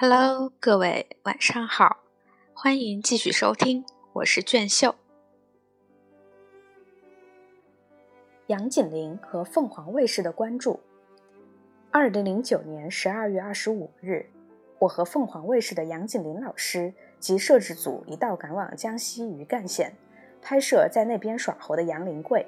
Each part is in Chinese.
Hello，各位晚上好，欢迎继续收听，我是卷秀。杨锦麟和凤凰卫视的关注。二零零九年十二月二十五日，我和凤凰卫视的杨锦麟老师及摄制组一道赶往江西余干县，拍摄在那边耍猴的杨林贵。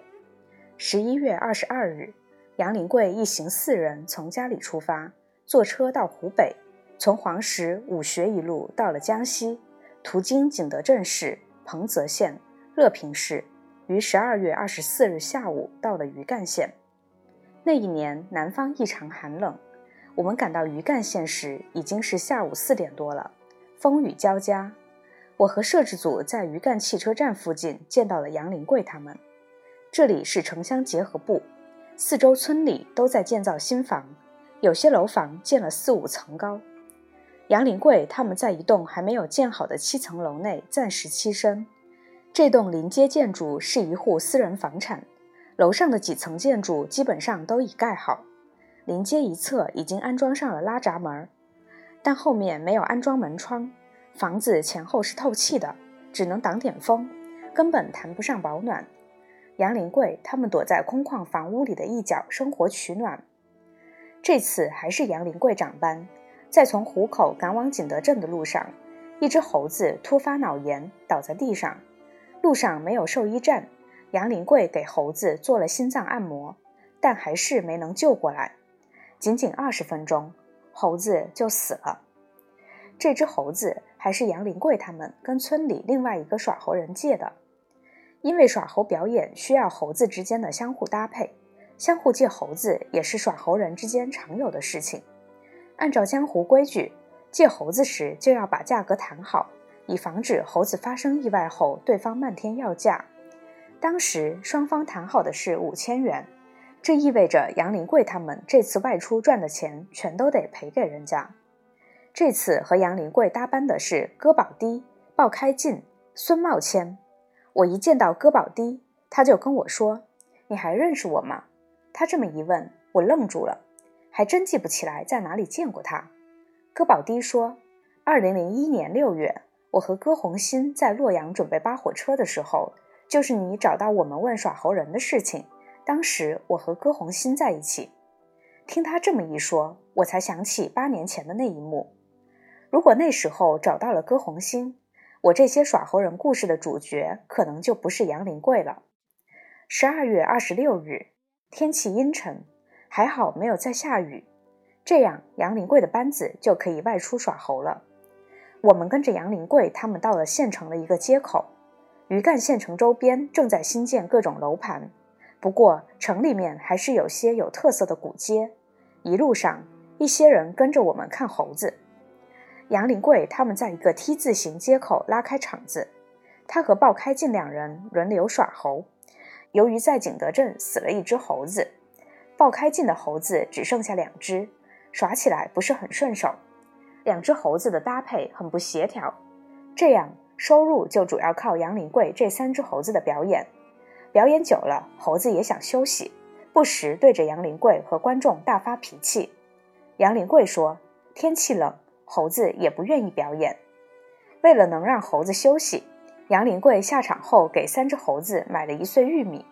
十一月二十二日，杨林贵一行四人从家里出发，坐车到湖北。从黄石、武穴一路到了江西，途经景德镇市、彭泽县、乐平市，于十二月二十四日下午到了余干县。那一年南方异常寒冷，我们赶到余干县时已经是下午四点多了，风雨交加。我和摄制组在余干汽车站附近见到了杨林贵他们。这里是城乡结合部，四周村里都在建造新房，有些楼房建了四五层高。杨林贵他们在一栋还没有建好的七层楼内暂时栖身。这栋临街建筑是一户私人房产，楼上的几层建筑基本上都已盖好。临街一侧已经安装上了拉闸门，但后面没有安装门窗。房子前后是透气的，只能挡点风，根本谈不上保暖。杨林贵他们躲在空旷房屋里的一角生活取暖。这次还是杨林贵长班。在从湖口赶往景德镇的路上，一只猴子突发脑炎倒在地上。路上没有兽医站，杨林贵给猴子做了心脏按摩，但还是没能救过来。仅仅二十分钟，猴子就死了。这只猴子还是杨林贵他们跟村里另外一个耍猴人借的，因为耍猴表演需要猴子之间的相互搭配，相互借猴子也是耍猴人之间常有的事情。按照江湖规矩，借猴子时就要把价格谈好，以防止猴子发生意外后对方漫天要价。当时双方谈好的是五千元，这意味着杨林贵他们这次外出赚的钱全都得赔给人家。这次和杨林贵搭班的是戈宝堤、鲍开进、孙茂谦。我一见到戈宝堤，他就跟我说：“你还认识我吗？”他这么一问，我愣住了。还真记不起来在哪里见过他。戈宝迪说：“二零零一年六月，我和戈红新在洛阳准备扒火车的时候，就是你找到我们问耍猴人的事情。当时我和戈红新在一起。”听他这么一说，我才想起八年前的那一幕。如果那时候找到了戈红新，我这些耍猴人故事的主角可能就不是杨林贵了。十二月二十六日，天气阴沉。还好没有再下雨，这样杨林贵的班子就可以外出耍猴了。我们跟着杨林贵他们到了县城的一个街口，余干县城周边正在新建各种楼盘，不过城里面还是有些有特色的古街。一路上，一些人跟着我们看猴子。杨林贵他们在一个 T 字形街口拉开场子，他和鲍开进两人轮流耍猴。由于在景德镇死了一只猴子。爆开镜的猴子只剩下两只，耍起来不是很顺手。两只猴子的搭配很不协调，这样收入就主要靠杨林贵这三只猴子的表演。表演久了，猴子也想休息，不时对着杨林贵和观众大发脾气。杨林贵说：“天气冷，猴子也不愿意表演。”为了能让猴子休息，杨林贵下场后给三只猴子买了一穗玉米。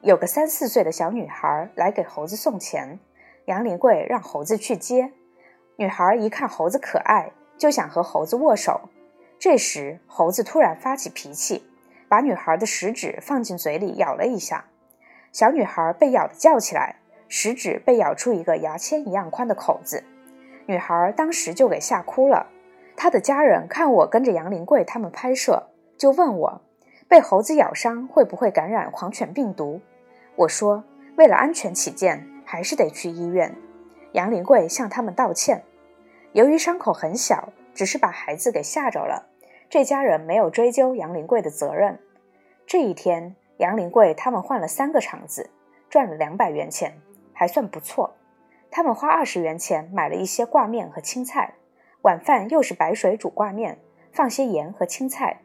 有个三四岁的小女孩来给猴子送钱，杨林贵让猴子去接。女孩一看猴子可爱，就想和猴子握手。这时，猴子突然发起脾气，把女孩的食指放进嘴里咬了一下。小女孩被咬得叫起来，食指被咬出一个牙签一样宽的口子。女孩当时就给吓哭了。她的家人看我跟着杨林贵他们拍摄，就问我。被猴子咬伤会不会感染狂犬病毒？我说，为了安全起见，还是得去医院。杨林贵向他们道歉。由于伤口很小，只是把孩子给吓着了，这家人没有追究杨林贵的责任。这一天，杨林贵他们换了三个场子，赚了两百元钱，还算不错。他们花二十元钱买了一些挂面和青菜，晚饭又是白水煮挂面，放些盐和青菜。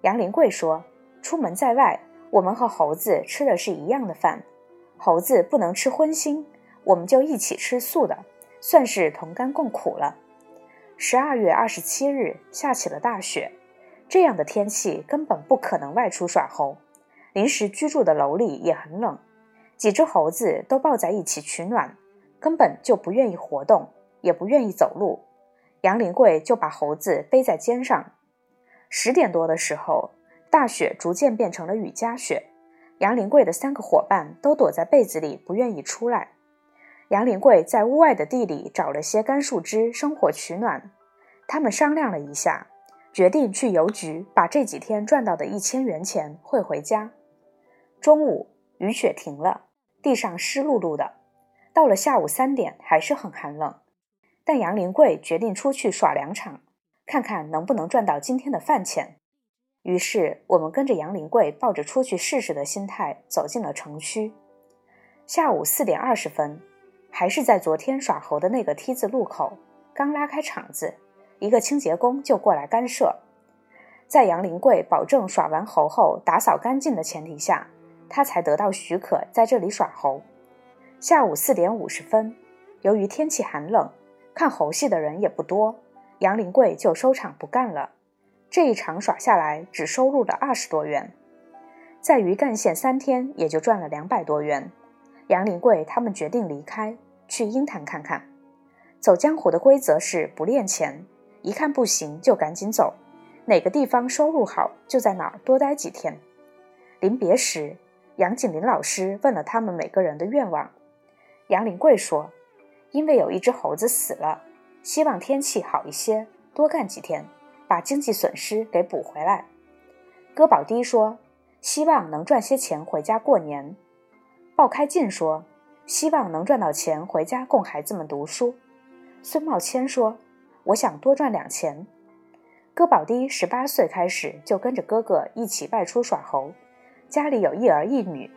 杨林贵说。出门在外，我们和猴子吃的是一样的饭。猴子不能吃荤腥，我们就一起吃素的，算是同甘共苦了。十二月二十七日下起了大雪，这样的天气根本不可能外出耍猴。临时居住的楼里也很冷，几只猴子都抱在一起取暖，根本就不愿意活动，也不愿意走路。杨林贵就把猴子背在肩上。十点多的时候，大雪逐渐变成了雨夹雪。杨林贵的三个伙伴都躲在被子里，不愿意出来。杨林贵在屋外的地里找了些干树枝生火取暖。他们商量了一下，决定去邮局把这几天赚到的一千元钱汇回家。中午雨雪停了，地上湿漉漉的。到了下午三点，还是很寒冷。但杨林贵决定出去耍两场，看看能不能赚到今天的饭钱。于是，我们跟着杨林贵，抱着出去试试的心态，走进了城区。下午四点二十分，还是在昨天耍猴的那个 T 字路口，刚拉开场子，一个清洁工就过来干涉。在杨林贵保证耍完猴后打扫干净的前提下，他才得到许可在这里耍猴。下午四点五十分，由于天气寒冷。看猴戏的人也不多，杨林贵就收场不干了。这一场耍下来，只收入了二十多元，在余干县三天也就赚了两百多元。杨林贵他们决定离开，去鹰潭看看。走江湖的规则是不练钱，一看不行就赶紧走，哪个地方收入好就在哪儿多待几天。临别时，杨景林老师问了他们每个人的愿望。杨林贵说。因为有一只猴子死了，希望天气好一些，多干几天，把经济损失给补回来。戈宝迪说：“希望能赚些钱回家过年。”鲍开进说：“希望能赚到钱回家供孩子们读书。”孙茂谦说：“我想多赚两钱。”戈宝迪十八岁开始就跟着哥哥一起外出耍猴，家里有一儿一女，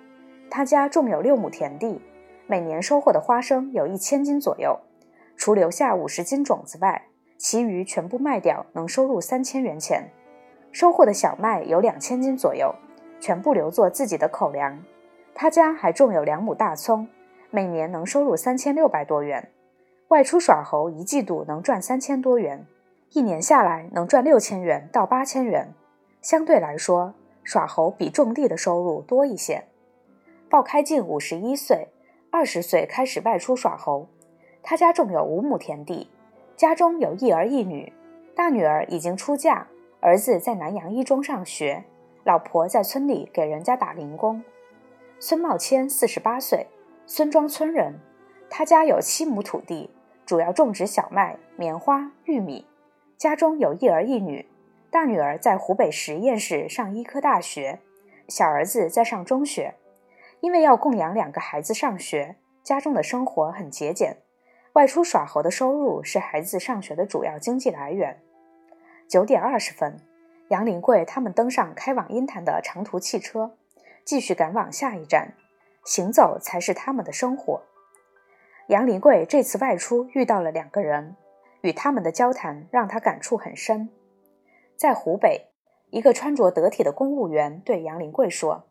他家种有六亩田地。每年收获的花生有一千斤左右，除留下五十斤种子外，其余全部卖掉，能收入三千元钱。收获的小麦有两千斤左右，全部留作自己的口粮。他家还种有两亩大葱，每年能收入三千六百多元。外出耍猴，一季度能赚三千多元，一年下来能赚六千元到八千元。相对来说，耍猴比种地的收入多一些。鲍开进五十一岁。二十岁开始外出耍猴，他家种有五亩田地，家中有一儿一女，大女儿已经出嫁，儿子在南阳一中上学，老婆在村里给人家打零工。孙茂谦四十八岁，孙庄村人，他家有七亩土地，主要种植小麦、棉花、玉米，家中有一儿一女，大女儿在湖北十堰市上医科大学，小儿子在上中学。因为要供养两个孩子上学，家中的生活很节俭，外出耍猴的收入是孩子上学的主要经济来源。九点二十分，杨林贵他们登上开往鹰潭的长途汽车，继续赶往下一站。行走才是他们的生活。杨林贵这次外出遇到了两个人，与他们的交谈让他感触很深。在湖北，一个穿着得体的公务员对杨林贵说。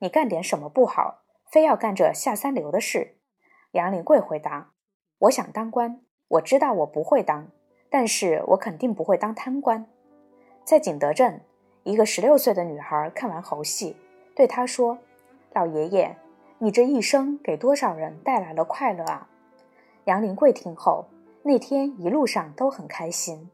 你干点什么不好，非要干这下三流的事？杨林贵回答：“我想当官，我知道我不会当，但是我肯定不会当贪官。”在景德镇，一个十六岁的女孩看完猴戏，对他说：“老爷爷，你这一生给多少人带来了快乐啊？”杨林贵听后，那天一路上都很开心。